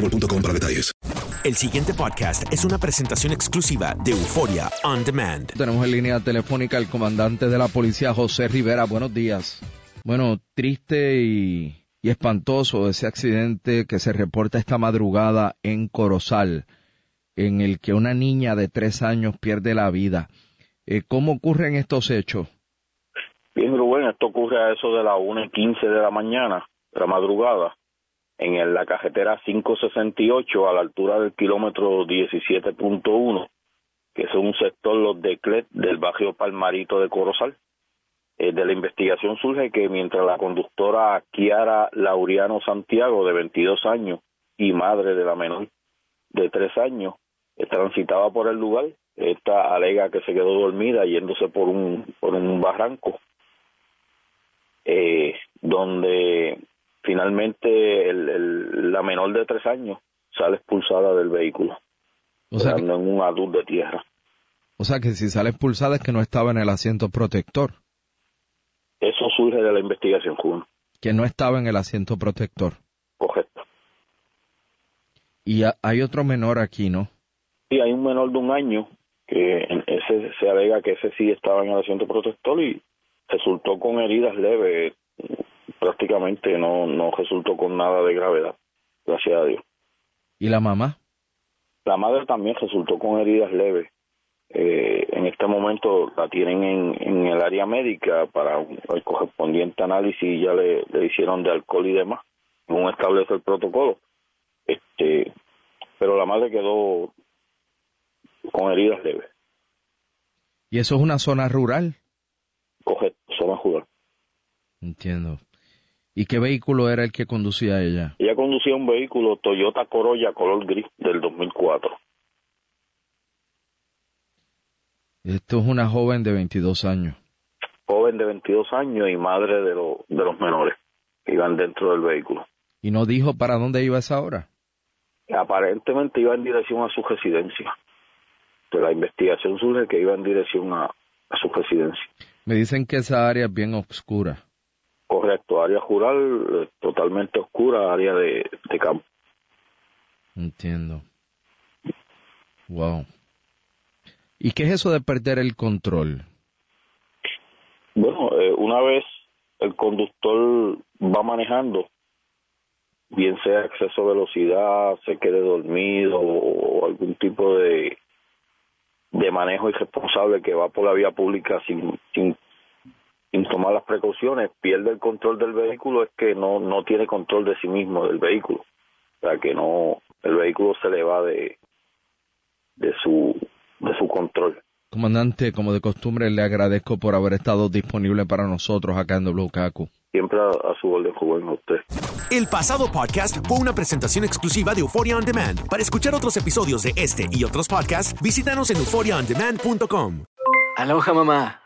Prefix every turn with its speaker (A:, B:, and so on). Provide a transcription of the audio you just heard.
A: boostmobile.com para detalles.
B: El siguiente podcast es una presentación exclusiva de Euforia On Demand.
C: Tenemos en línea telefónica al comandante de la policía, José Rivera. Buenos días. Bueno, triste y, y espantoso ese accidente que se reporta esta madrugada en Corozal, en el que una niña de tres años pierde la vida. Eh, ¿Cómo ocurren estos hechos?
D: Bien, Rubén, esto ocurre a eso de las 1 y 15 de la mañana, de la madrugada, en la carretera 568 a la altura del kilómetro 17.1, que es un sector, los de Clet, del barrio Palmarito de Corozal. Eh, de la investigación surge que mientras la conductora Kiara Laureano Santiago, de 22 años, y madre de la menor de 3 años, eh, transitaba por el lugar, esta alega que se quedó dormida yéndose por un, por un barranco, eh, donde finalmente el, el- la menor de 3 años sale expulsada del vehículo,
C: O sea, que,
D: en un adulto de tierra.
C: o sea que si sale expulsada es que no estaba en el asiento protector,
D: Eso surge de la investigación, Juan.
C: que no estaba en el asiento protector.
D: Correcto.
C: Y ha- hay otro menor aquí, ¿no?
D: Y hay un menor de un año que ese se alega que ese sí estaba en el asiento protector y resultó con heridas leves, prácticamente no, no resultó con nada de gravedad, gracias a Dios.
C: ¿Y la mamá?
D: La madre también resultó con heridas leves. Eh, en este momento la tienen en, en el área médica para un- el correspondiente análisis ya le, le hicieron de alcohol y demás, según establece el protocolo. Este, pero la madre quedó con heridas leves.
C: ¿Y eso es una zona rural?
D: Coge zona jugar.
C: Entiendo. ¿Y qué vehículo era el que conducía ella?
D: Ella conducía un vehículo Toyota Corolla color gris del 2004.
C: Esto es una joven de 22 años.
D: Joven de 22 años y madre de, lo- de los menores que iban dentro del vehículo.
C: ¿Y no dijo para dónde iba esa hora?
D: Aparentemente iba en dirección a su residencia. De la investigación surge que iba en dirección a, a su residencia.
C: Me dicen que esa área es bien oscura.
D: Correcto, área rural eh, totalmente oscura, área de, de campo.
C: Entiendo. Wow. ¿Y qué es eso de perder el control?
D: Bueno, eh, una vez el conductor va manejando, bien sea exceso de velocidad, se quede dormido o, o algún tipo de, de manejo irresponsable que va por la vía pública sin, sin, tomar las precauciones, pierde el control del vehículo, es que no, no tiene control de sí mismo, del vehículo. O sea, que no, el vehículo se le va de, de su, de su control.
C: Comandante, como de costumbre, le agradezco por haber estado disponible para nosotros acá en WKQ.
D: Siempre a, a su orden, joven, a usted.
B: El pasado podcast fue una presentación exclusiva de Euphoria On Demand. Para escuchar otros episodios de este y otros podcasts, visítanos en euphoriaondemand.com.
E: Aloha mamá.